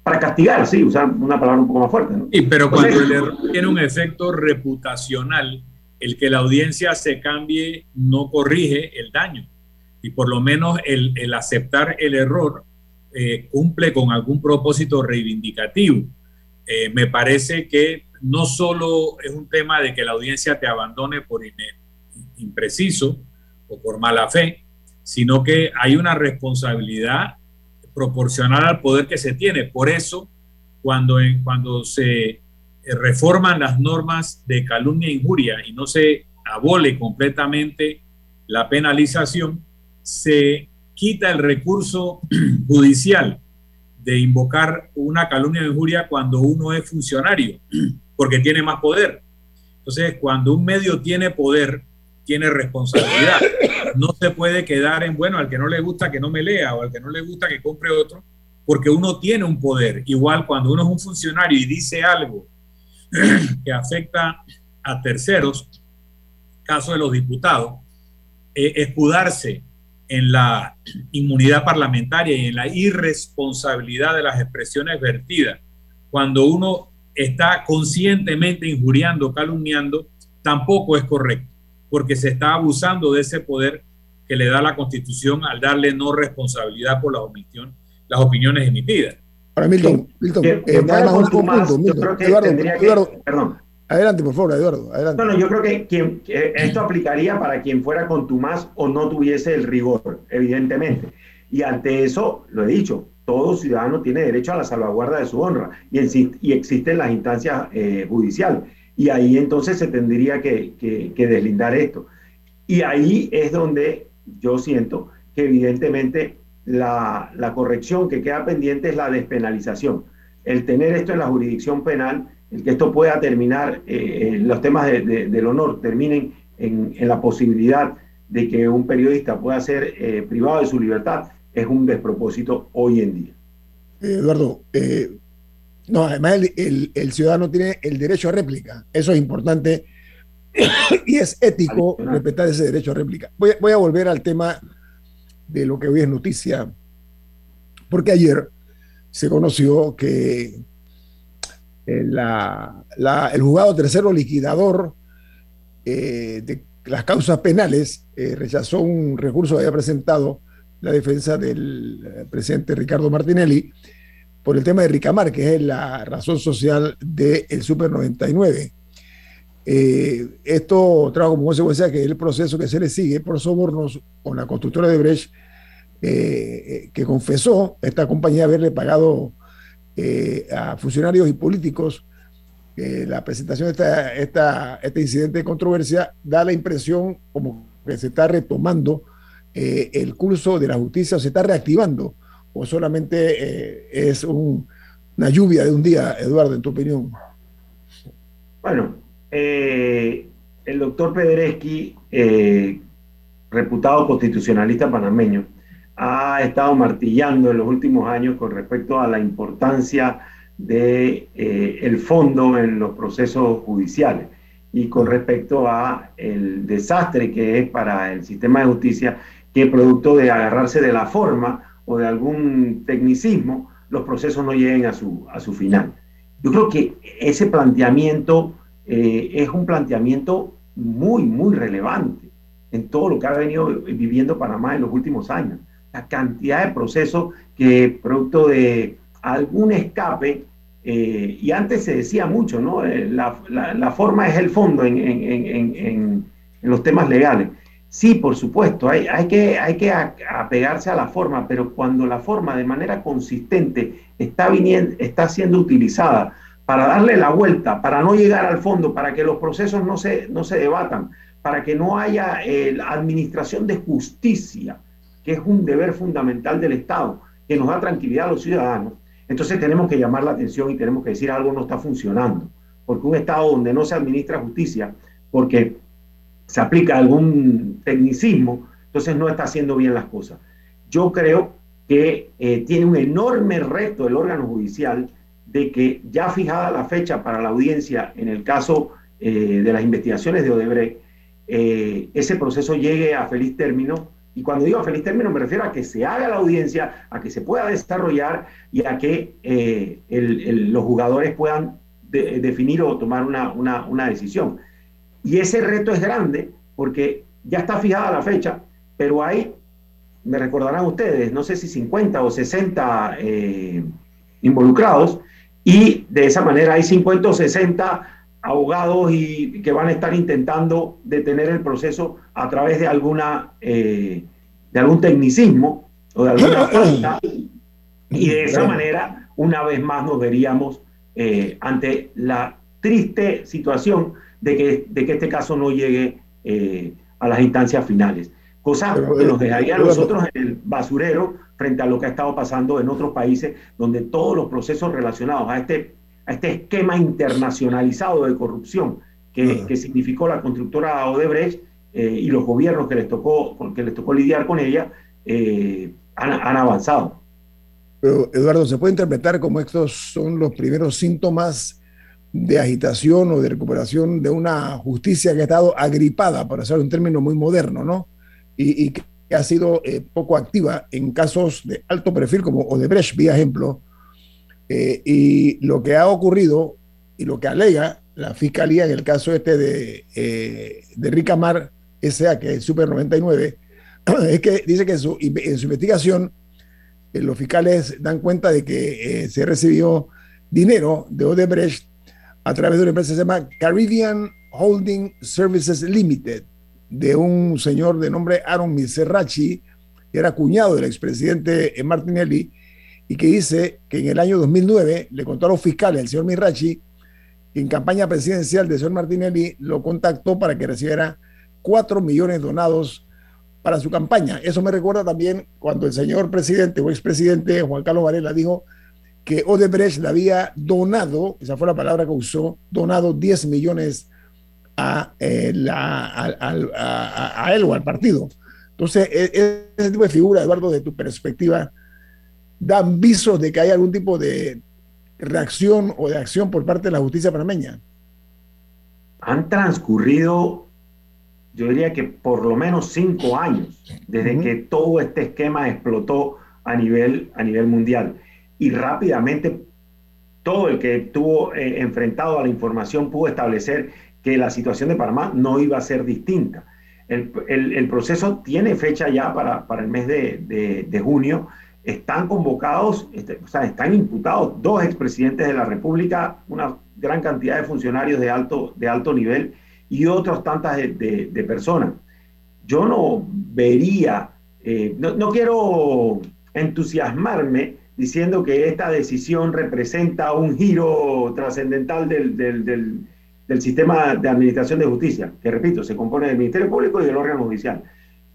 para castigar, sí, usar una palabra un poco más fuerte. Sí, pero cuando el error tiene un efecto reputacional, el que la audiencia se cambie no corrige el daño. Y por lo menos el, aceptar el error eh, cumple con algún propósito reivindicativo. Eh, me parece que no solo es un tema de que la audiencia te abandone por impreciso o por mala fe, sino que hay una responsabilidad proporcional al poder que se tiene. Por eso, cuando, cuando se reforman las normas de calumnia e injuria y no se abole completamente la penalización, se quita el recurso judicial de invocar una calumnia de injuria cuando uno es funcionario, porque tiene más poder. Entonces, cuando un medio tiene poder, tiene responsabilidad. No se puede quedar en, bueno, al que no le gusta que no me lea o al que no le gusta que compre otro, porque uno tiene un poder. Igual cuando uno es un funcionario y dice algo que afecta a terceros, caso de los diputados, eh, escudarse en la inmunidad parlamentaria y en la irresponsabilidad de las expresiones vertidas, cuando uno está conscientemente injuriando, calumniando, tampoco es correcto, porque se está abusando de ese poder que le da la Constitución al darle no responsabilidad por la omisión, las opiniones emitidas. Ahora, Milton, Milton, eh, nada más un punto, Milton. Eduardo, Eduardo, perdón. Adelante, por favor, Eduardo. Bueno, yo creo que, esto aplicaría para quien fuera contumaz o no tuviese el rigor, evidentemente. Y ante eso, lo he dicho, todo ciudadano tiene derecho a la salvaguarda de su honra y, y existen las instancias eh, judiciales. Y ahí entonces se tendría que, deslindar esto. Y ahí es donde yo siento que evidentemente la corrección que queda pendiente es la despenalización. El tener esto en la jurisdicción penal el que esto pueda terminar, eh, los temas del honor terminen en, la posibilidad de que un periodista pueda ser eh, privado de su libertad, es un despropósito hoy en día. Eduardo, eh, no, además el, ciudadano tiene el derecho a réplica, eso es importante y es ético respetar ese derecho a réplica. Voy, voy a volver al tema de lo que hoy es noticia, porque ayer se conoció que eh, el juzgado tercero liquidador eh, de las causas penales eh, rechazó un recurso que había presentado la defensa del presidente Ricardo Martinelli por el tema de Ricamar, que es la razón social del Super 99. esto trajo como consecuencia que el proceso que se le sigue por sobornos con la constructora de Brecht, que confesó esta compañía haberle pagado eh, a funcionarios y políticos. la presentación de esta, este incidente de controversia da la impresión como que se está retomando eh, el curso de la justicia o se está reactivando o solamente eh, es una lluvia de un día, Eduardo, en tu opinión. Bueno, el doctor Pedreschi, reputado constitucionalista panameño, ha estado martillando en los últimos años con respecto a la importancia de eh, el fondo en los procesos judiciales y con respecto a el desastre que es para el sistema de justicia que producto de agarrarse de la forma o de algún tecnicismo los procesos no lleguen a su, a su final. Yo creo que ese planteamiento eh, es un planteamiento muy, muy relevante en todo lo que ha venido viviendo Panamá en los últimos años la cantidad de procesos que producto de algún escape, eh, y antes se decía mucho, ¿no? Eh, la, forma es el fondo en, los temas legales. Sí, por supuesto, hay, hay que, hay que apegarse a la forma, pero cuando la forma de manera consistente está, viniendo, está siendo utilizada para darle la vuelta, para no llegar al fondo, para que los procesos no se, no se debatan, para que no haya eh, administración de justicia, que es un deber fundamental del Estado, que nos da tranquilidad a los ciudadanos, entonces tenemos que llamar la atención y tenemos que decir algo no está funcionando. Porque un Estado donde no se administra justicia, porque se aplica algún tecnicismo, entonces no está haciendo bien las cosas. Yo creo que eh, tiene un enorme reto el órgano judicial de que ya fijada la fecha para la audiencia en el caso eh, de las investigaciones de Odebrecht, eh, ese proceso llegue a feliz término y cuando digo feliz término me refiero a que se haga la audiencia, a que se pueda desarrollar y a que eh, los jugadores puedan definir o tomar una, decisión. Y ese reto es grande porque ya está fijada la fecha, pero hay, me recordarán ustedes, no sé si 50 o 60 eh, involucrados y de esa manera hay 50 o 60 abogados y que van a estar intentando detener el proceso a través de alguna eh, de algún tecnicismo o de alguna falta y de esa manera una vez más nos veríamos eh, ante la triste situación de que, de que este caso no llegue eh, a las instancias finales. cosa que nos dejaría a nosotros en el basurero frente a lo que ha estado pasando en otros países donde todos los procesos relacionados a este, a este esquema internacionalizado de corrupción que, que significó la constructora Odebrecht eh, y los gobiernos que les tocó, que les tocó lidiar con ella eh, han, han avanzado. Pero Eduardo, ¿se puede interpretar como estos son los primeros síntomas de agitación o de recuperación de una justicia que ha estado agripada, para usar un término muy moderno, ¿no? Y, y que ha sido eh, poco activa en casos de alto perfil como Odebrecht, vía ejemplo. Eh, y lo que ha ocurrido y lo que alega la fiscalía en el caso este de, eh, de Ricamar S.A., que es Super 99, es que dice que en su, en su investigación eh, los fiscales dan cuenta de que eh, se recibió dinero de Odebrecht a través de una empresa que se llama Caribbean Holding Services Limited, de un señor de nombre Aaron Miserrachi, que era cuñado del expresidente Martinelli, y que dice que en el año 2009 le contó a los fiscales, el señor Mirachi, que en campaña presidencial del señor Martinelli lo contactó para que recibiera 4 millones donados para su campaña. Eso me recuerda también cuando el señor presidente o expresidente Juan Carlos Varela dijo que Odebrecht le había donado, esa fue la palabra que usó, donado 10 millones a, eh, la, a, a, a, él o al partido. Entonces, e, e, ese tipo de figura, Eduardo, de tu perspectiva, dan visos de que hay algún tipo de reacción o de acción por parte de la justicia panameña. Han transcurrido yo diría que por lo menos cinco años desde uh -huh. que todo este esquema explotó a nivel, a nivel mundial. Y rápidamente todo el que estuvo eh, enfrentado a la información pudo establecer que la situación de Panamá no iba a ser distinta. El, el, el proceso tiene fecha ya para, para el mes de, de, de junio. Están convocados, este, o sea, están imputados dos expresidentes de la República, una gran cantidad de funcionarios de alto, de alto nivel y otras tantas de, personas. Yo no vería, eh, no, no, quiero entusiasmarme diciendo que esta decisión representa un giro trascendental del, del, del, sistema de administración de justicia, que repito, se compone del Ministerio Público y del órgano judicial.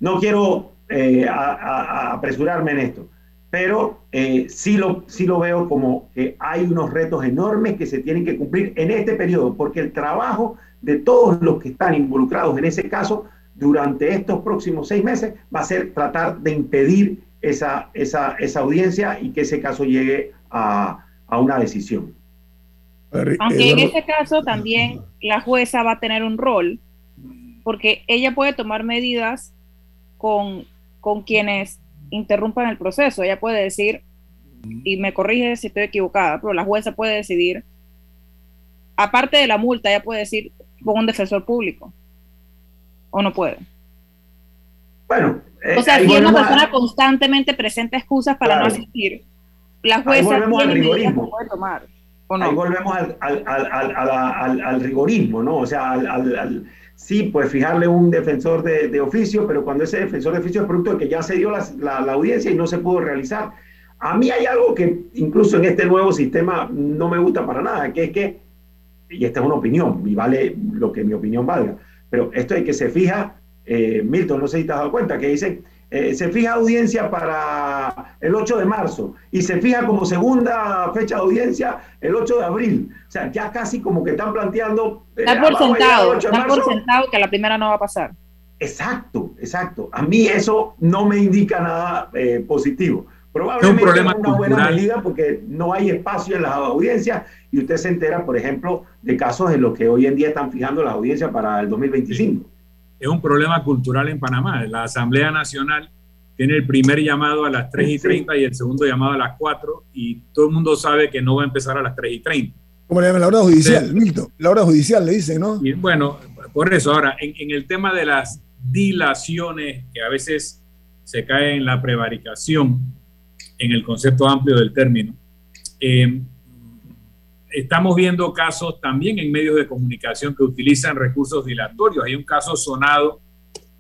No quiero eh, apresurarme en esto, pero eh, sí, lo, sí lo veo como que hay unos retos enormes que se tienen que cumplir en este periodo, porque el trabajo de todos los que están involucrados en ese caso durante estos próximos seis meses va a ser tratar de impedir esa, esa, esa audiencia y que ese caso llegue a, a una decisión. Aunque en ese caso también la jueza va a tener un rol, porque ella puede tomar medidas con, con quienes interrumpan el proceso. Ella puede decir, y me corrige si estoy equivocada, pero la jueza puede decidir, aparte de la multa, ella puede decir, con un defensor público. ¿O no puede? Bueno. Eh, o sea, si una persona a... constantemente presenta excusas para claro. no asistir, la jueza tiene medidas que puede tomar. ¿o no? Ahí volvemos al, al, al, al, rigorismo, ¿no? O sea, al, sí, pues fijarle un defensor de, oficio, pero cuando ese defensor de oficio es producto de que ya se dio la, la, audiencia y no se pudo realizar. A mí hay algo que incluso en este nuevo sistema no me gusta para nada, que es que y esta es una opinión, y vale lo que mi opinión valga, pero esto es que se fija, eh, Milton, no sé si te has dado cuenta, que dice, eh, se fija audiencia para el 8 de marzo y se fija como segunda fecha de audiencia el 8 de abril. O sea, ya casi como que están planteando... Eh, da por sentado, da por sentado que la primera no va a pasar. Exacto, exacto. A mí eso no me indica nada eh, positivo. Probablemente es un problema una buena medida porque no hay espacio en las audiencias y usted se entera, por ejemplo, de casos en los que hoy en día están fijando las audiencias para el 2025. Es un problema cultural en Panamá. La Asamblea Nacional tiene el primer llamado a las 3 y 30 sí. y el segundo llamado a las 4 y todo el mundo sabe que no va a empezar a las 3 y 30. Como le llaman la hora judicial. Milton, la hora judicial le dicen, ¿no? Y bueno, por eso, ahora, en, en el tema de las dilaciones que a veces se cae en la prevaricación, en el concepto amplio del término, eh, estamos viendo casos también en medios de comunicación que utilizan recursos dilatorios. Hay un caso sonado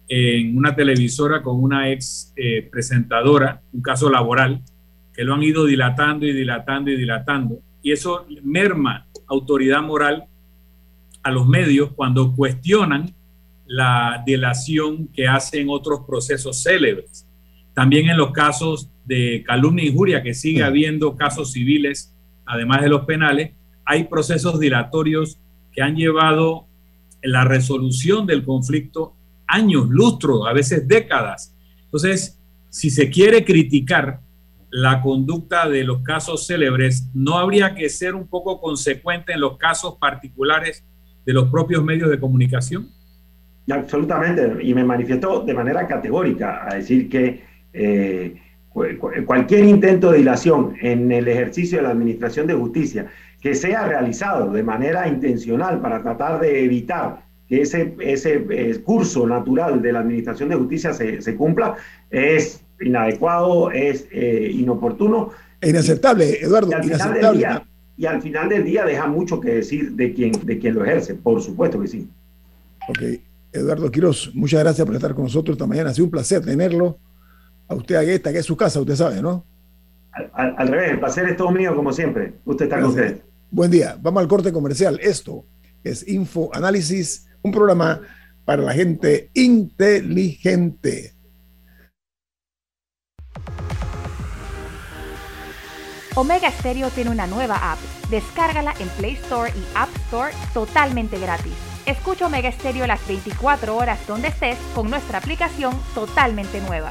en una televisora con una ex eh, presentadora, un caso laboral, que lo han ido dilatando y dilatando y dilatando. Y eso merma autoridad moral a los medios cuando cuestionan la delación que hacen otros procesos célebres. También en los casos de calumnia e injuria, que sigue habiendo casos civiles, además de los penales, hay procesos dilatorios que han llevado la resolución del conflicto años, lustros, a veces décadas. Entonces, si se quiere criticar la conducta de los casos célebres, no habría que ser un poco consecuente en los casos particulares de los propios medios de comunicación. Absolutamente, y me manifiesto de manera categórica a decir que eh, cualquier intento de dilación en el ejercicio de la Administración de Justicia que sea realizado de manera intencional para tratar de evitar que ese, ese eh, curso natural de la Administración de Justicia se, se cumpla, es inadecuado, es eh, inoportuno. E inaceptable, Eduardo. Y al, inaceptable. Final día, y al final del día deja mucho que decir de quien, de quien lo ejerce, por supuesto que sí. Ok, Eduardo Quiroz, muchas gracias por estar con nosotros esta mañana. Ha sido un placer tenerlo. A usted, a esta que es su casa, usted sabe, ¿no? Al, al, al, revés, el placer es todo mío, como siempre. Usted está gracias. con usted. Buen día. Vamos al corte comercial. Esto es Info Análisis, un programa para la gente inteligente. Omega Stereo tiene una nueva app. Descárgala en Play Store y App Store totalmente gratis. Escucha Omega Stereo las 24 horas donde estés con nuestra aplicación totalmente nueva.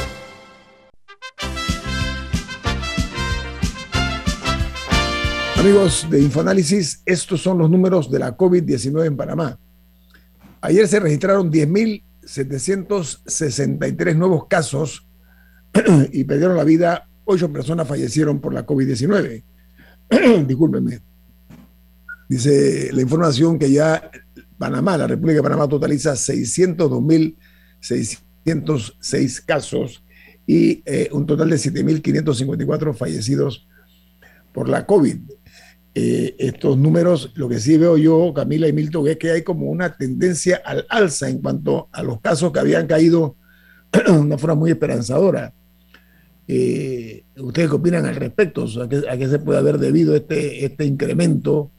Amigos de Infoanálisis, estos son los números de la COVID-19 en Panamá. Ayer se registraron 10.763 nuevos casos y perdieron la vida. Ocho personas fallecieron por la COVID-19. Discúlpenme. Dice la información que ya Panamá, la República de Panamá, totaliza 602.606 casos y eh, un total de 7.554 fallecidos por la COVID. Eh, estos números, lo que sí veo yo, Camila y Milton, es que hay como una tendencia al alza en cuanto a los casos que habían caído de una forma muy esperanzadora. Eh, ¿Ustedes qué opinan al respecto? O sea, ¿a, qué, ¿a, qué, se puede haber debido este, este incremento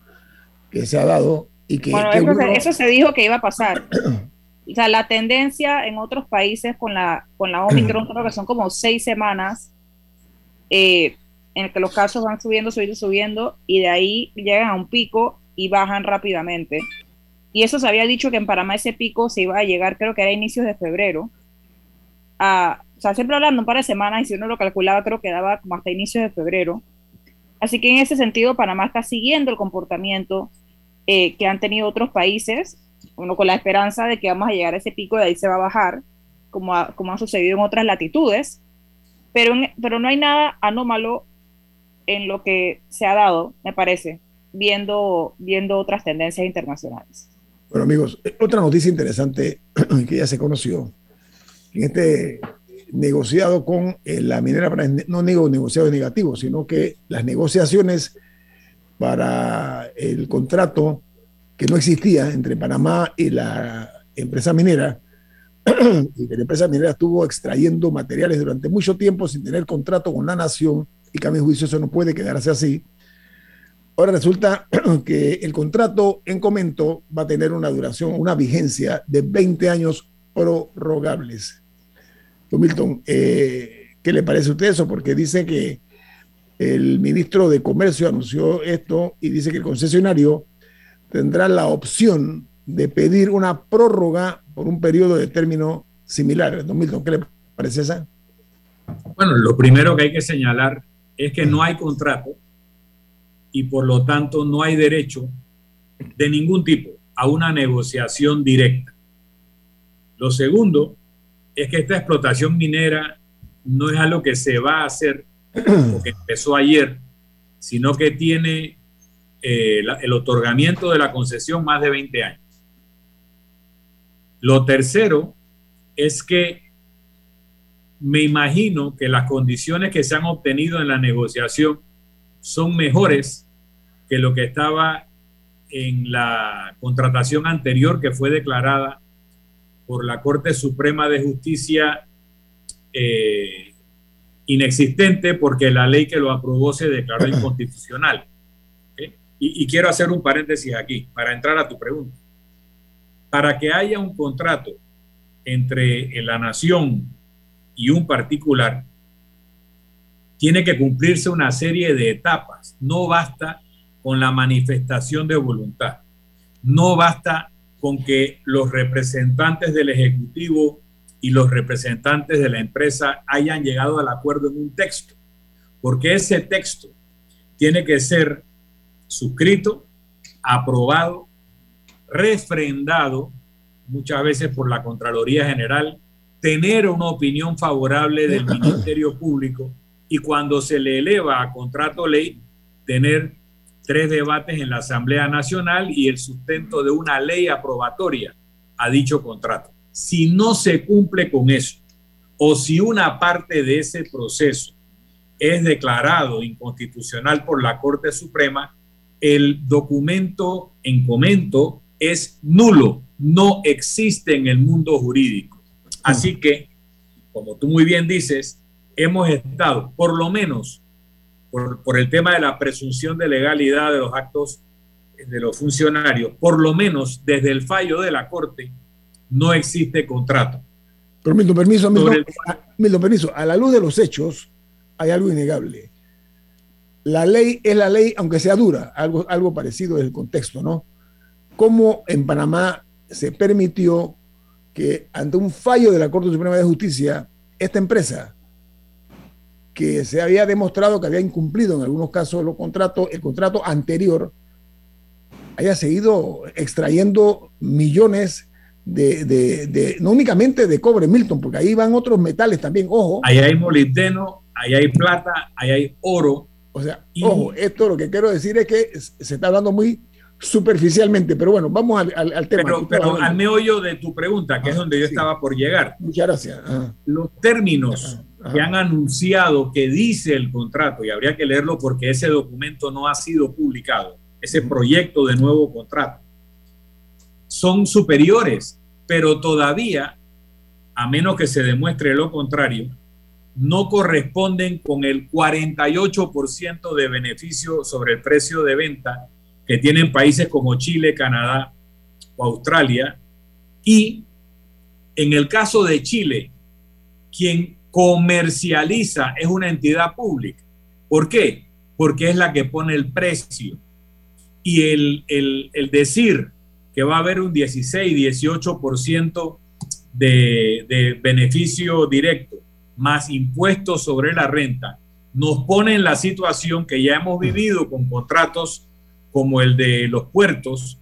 que se ha dado? Y que, bueno, que eso, uno... se, eso, se, dijo que iba a pasar. o sea, la tendencia en otros países con la, con la Omicron, creo que son como seis semanas, eh, en el que los casos van subiendo, subiendo, subiendo, y de ahí llegan a un pico y bajan rápidamente. Y eso se había dicho que en Panamá ese pico se iba a llegar, creo que era a inicios de febrero. A, o sea, siempre hablando un par de semanas, y si uno lo calculaba, creo que daba como hasta inicios de febrero. Así que en ese sentido, Panamá está siguiendo el comportamiento eh, que han tenido otros países, uno con la esperanza de que vamos a llegar a ese pico y de ahí se va a bajar, como ha, como ha sucedido en otras latitudes. Pero, pero no hay nada anómalo en lo que se ha dado, me parece, viendo, viendo otras tendencias internacionales. Bueno, amigos, otra noticia interesante que ya se conoció en este negociado con eh, la minera, no digo negociado negativo, sino que las negociaciones para el contrato que no existía entre Panamá y la empresa minera, y que la empresa minera estuvo extrayendo materiales durante mucho tiempo sin tener contrato con la nación, y que a juicio eso no puede quedarse así. Ahora resulta que el contrato en comento va a tener una duración, una vigencia de 20 años prorrogables. Don Milton, eh, ¿qué le parece a usted eso? Porque dice que el ministro de Comercio anunció esto y dice que el concesionario tendrá la opción de pedir una prórroga por un periodo de término similar. Don Milton, ¿qué le parece esa? Bueno, lo primero que hay que señalar es que no hay contrato y por lo tanto no hay derecho de ningún tipo a una negociación directa. Lo segundo es que esta explotación minera no es algo que se va a hacer porque empezó ayer, sino que tiene eh, la, el otorgamiento de la concesión más de 20 años. Lo tercero es que me imagino que las condiciones que se han obtenido en la negociación son mejores que lo que estaba en la contratación anterior que fue declarada por la Corte Suprema de Justicia eh, inexistente porque la ley que lo aprobó se declaró inconstitucional. Y, y quiero hacer un paréntesis aquí para entrar a tu pregunta. Para que haya un contrato entre la nación y un particular, tiene que cumplirse una serie de etapas. No basta con la manifestación de voluntad. No basta con que los representantes del Ejecutivo y los representantes de la empresa hayan llegado al acuerdo en un texto, porque ese texto tiene que ser suscrito, aprobado, refrendado, muchas veces por la Contraloría General, tener una opinión favorable del Ministerio Público y cuando se le eleva a contrato ley, tener tres debates en la Asamblea Nacional y el sustento de una ley aprobatoria a dicho contrato. Si no se cumple con eso, o si una parte de ese proceso es declarado inconstitucional por la Corte Suprema, el documento en comento es nulo, no existe en el mundo jurídico. Así que, como tú muy bien dices, hemos estado, por lo menos por, el tema de la presunción de legalidad de los actos de los funcionarios, por lo menos desde el fallo de la Corte, no existe contrato. Permiso, permiso, a, permiso. A la luz de los hechos, hay algo innegable. La ley es la ley, aunque sea dura, algo, algo parecido en el contexto, ¿no? Cómo en Panamá se permitió que ante un fallo de la Corte Suprema de Justicia, esta empresa que se había demostrado que había incumplido en algunos casos los contratos, el contrato anterior, haya seguido extrayendo millones de, no únicamente de cobre, Milton, porque ahí van otros metales también, ojo. Ahí hay molibdeno, ahí hay plata, ahí hay oro. O sea, ojo, esto lo que quiero decir es que se está hablando muy superficialmente, pero bueno, vamos al, tema. Pero, al meollo de tu pregunta, que es donde yo estaba por llegar. Muchas gracias. Los términos que han anunciado que dice el contrato, y habría que leerlo porque ese documento no ha sido publicado, ese proyecto de nuevo contrato, son superiores, pero todavía, a menos que se demuestre lo contrario, no corresponden con el 48% de beneficio sobre el precio de venta que tienen países como Chile, Canadá o Australia. Y en el caso de Chile, quien comercializa es una entidad pública. ¿Por qué? Porque es la que pone el precio. Y el, el, decir que va a haber un 16, 18% de, de beneficio directo más impuestos sobre la renta, nos pone en la situación que ya hemos vivido con contratos como el de los puertos,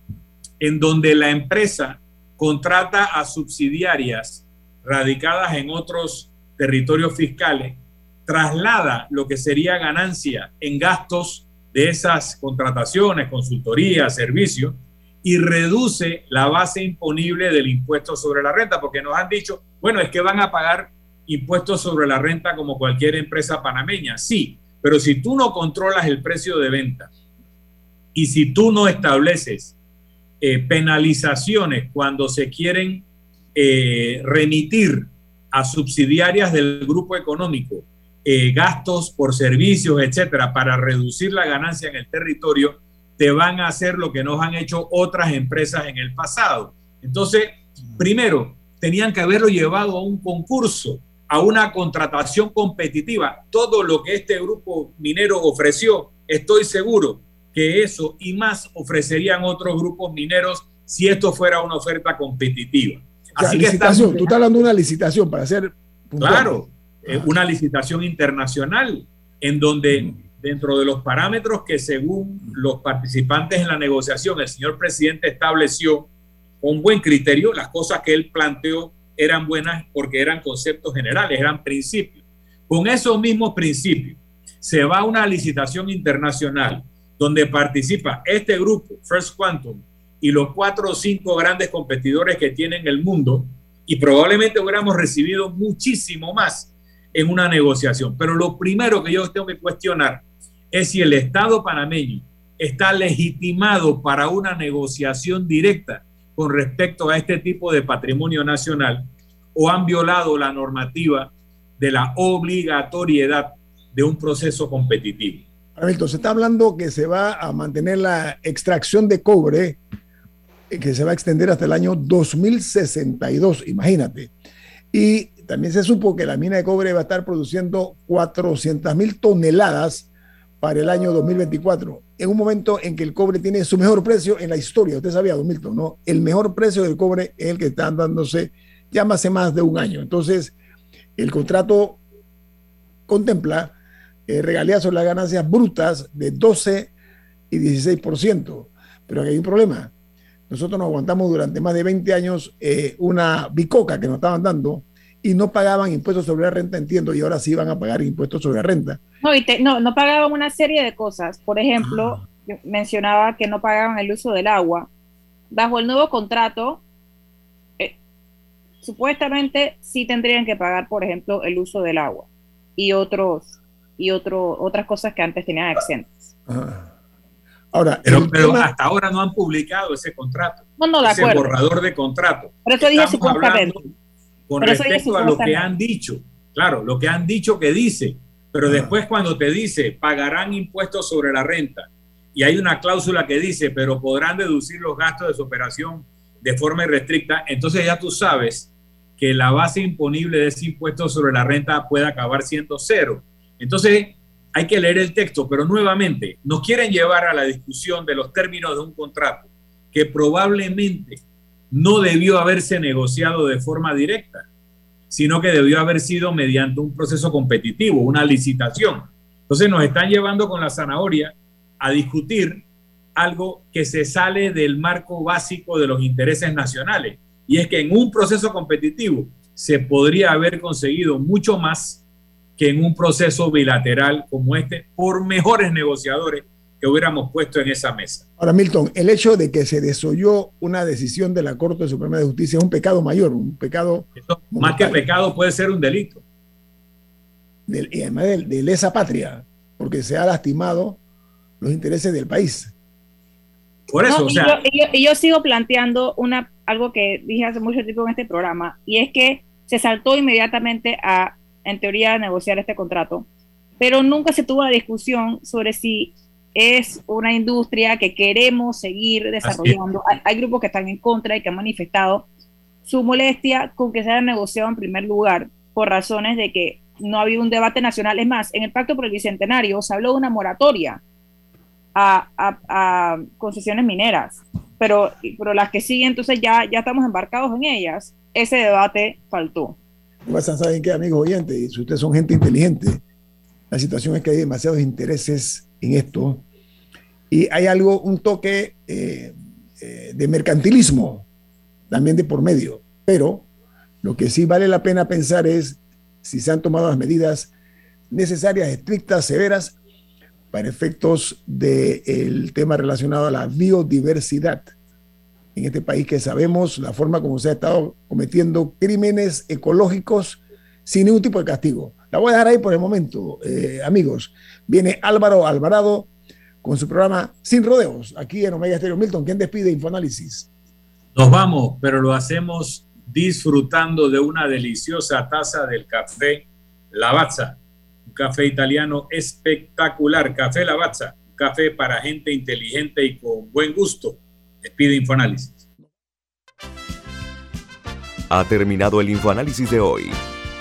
en donde la empresa contrata a subsidiarias radicadas en otros territorios fiscales, traslada lo que sería ganancia en gastos de esas contrataciones, consultoría, servicios, y reduce la base imponible del impuesto sobre la renta, porque nos han dicho, bueno, es que van a pagar impuestos sobre la renta como cualquier empresa panameña. Sí, pero si tú no controlas el precio de venta y si tú no estableces eh, penalizaciones cuando se quieren eh, remitir a subsidiarias del grupo económico eh, gastos por servicios, etcétera, para reducir la ganancia en el territorio, te van a hacer lo que nos han hecho otras empresas en el pasado. Entonces, primero, tenían que haberlo llevado a un concurso, a una contratación competitiva. Todo lo que este grupo minero ofreció, estoy seguro que eso y más ofrecerían otros grupos mineros si esto fuera una oferta competitiva. Así que licitación, tú estás hablando de una licitación para hacer. Claro, eh, una licitación internacional en donde dentro de los parámetros que según los participantes en la negociación el señor presidente estableció con buen criterio, las cosas que él planteó eran buenas porque eran conceptos generales, eran principios. Con esos mismos principios se va a una licitación internacional donde participa este grupo, First Quantum, y los cuatro o cinco grandes competidores que tiene el mundo y probablemente hubiéramos recibido muchísimo más en una negociación. Pero lo primero que yo tengo que cuestionar es si el Estado panameño está legitimado para una negociación directa con respecto a este tipo de patrimonio nacional o han violado la normativa de la obligatoriedad de un proceso competitivo. Se está hablando que se va a mantener la extracción de cobre eh, que se va a extender hasta el año 2062, imagínate. Y también se supo que la mina de cobre va a estar produciendo 400 mil toneladas para el año 2024, en un momento en que el cobre tiene su mejor precio en la historia. Usted sabía, Don Milton, ¿no? El mejor precio del cobre es el que está dándose ya hace más de un año. Entonces, el contrato contempla eh, regalías sobre las ganancias brutas de 12 y 16%. Pero aquí hay un problema. Nosotros nos aguantamos durante más de 20 años eh, una bicoca que nos estaban dando y no pagaban impuestos sobre la renta, entiendo, y ahora sí van a pagar impuestos sobre la renta. No, y no, no pagaban una serie de cosas. Por ejemplo, ah. mencionaba que no pagaban el uso del agua. Bajo el nuevo contrato, eh, supuestamente sí tendrían que pagar, por ejemplo, el uso del agua y otros y otro, otras cosas que antes tenían exentas. Ahora, pero, hasta ahora no han publicado ese contrato. No, no, de ese borrador de contrato. Pero eso dije supuestamente con respecto a lo que han dicho. Claro, lo que han dicho que dice, pero después cuando te dice pagarán impuestos sobre la renta y hay una cláusula que dice, pero podrán deducir los gastos de su operación de forma irrestricta, entonces ya tú sabes que la base imponible de ese impuesto sobre la renta puede acabar siendo cero. Entonces hay que leer el texto, pero nuevamente nos quieren llevar a la discusión de los términos de un contrato que probablemente no debió haberse negociado de forma directa, sino que debió haber sido mediante un proceso competitivo, una licitación. Entonces nos están llevando con la zanahoria a discutir algo que se sale del marco básico de los intereses nacionales. Y es que en un proceso competitivo se podría haber conseguido mucho más que en un proceso bilateral como este por mejores negociadores que hubiéramos puesto en esa mesa. Ahora, Milton, el hecho de que se desoyó una decisión de la Corte Suprema de Justicia es un pecado mayor, un pecado... más que pecado puede ser un delito. Del, y además de, lesa patria, porque se ha lastimado los intereses del país. Por eso, o sea... Y yo, y yo, sigo planteando una, algo que dije hace mucho tiempo en este programa, y es que se saltó inmediatamente a, en teoría, negociar este contrato, pero nunca se tuvo la discusión sobre si es una industria que queremos seguir desarrollando. Hay, grupos que están en contra y que han manifestado su molestia con que se haya negociado en primer lugar por razones de que no ha habido un debate nacional. Es más, en el Pacto por el Bicentenario se habló de una moratoria a, concesiones mineras, pero, pero las que siguen, entonces ya, ya estamos embarcados en ellas. Ese debate faltó. ¿Saben qué, amigos oyentes? Si ustedes son gente inteligente, la situación es que hay demasiados intereses en esto. Y hay algo, un toque eh, eh, de mercantilismo también de por medio. Pero lo que sí vale la pena pensar es si se han tomado las medidas necesarias, estrictas, severas, para efectos del tema relacionado a la biodiversidad en este país que sabemos la forma como se ha estado cometiendo crímenes ecológicos sin ningún tipo de castigo. La voy a dejar ahí por el momento, eh, amigos. Viene Álvaro Alvarado con su programa Sin Rodeos, aquí en Omega Stereo. Milton, ¿quién despide Infoanálisis? Nos vamos, pero lo hacemos disfrutando de una deliciosa taza del café Lavazza, un café italiano espectacular. Café Lavazza, un café para gente inteligente y con buen gusto. Despide Infoanálisis. Ha terminado el Infoanálisis de hoy.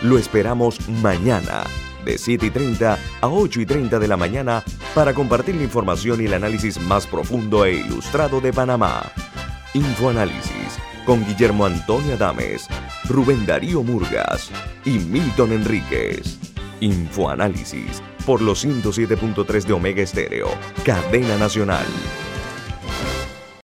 Lo esperamos mañana de 7 y 30 a 8 y 30 de la mañana para compartir la información y el análisis más profundo e ilustrado de Panamá. Infoanálisis con Guillermo Antonio Adames, Rubén Darío Murgas y Milton Enríquez. Infoanálisis por los 107.3 de Omega Estéreo, cadena nacional.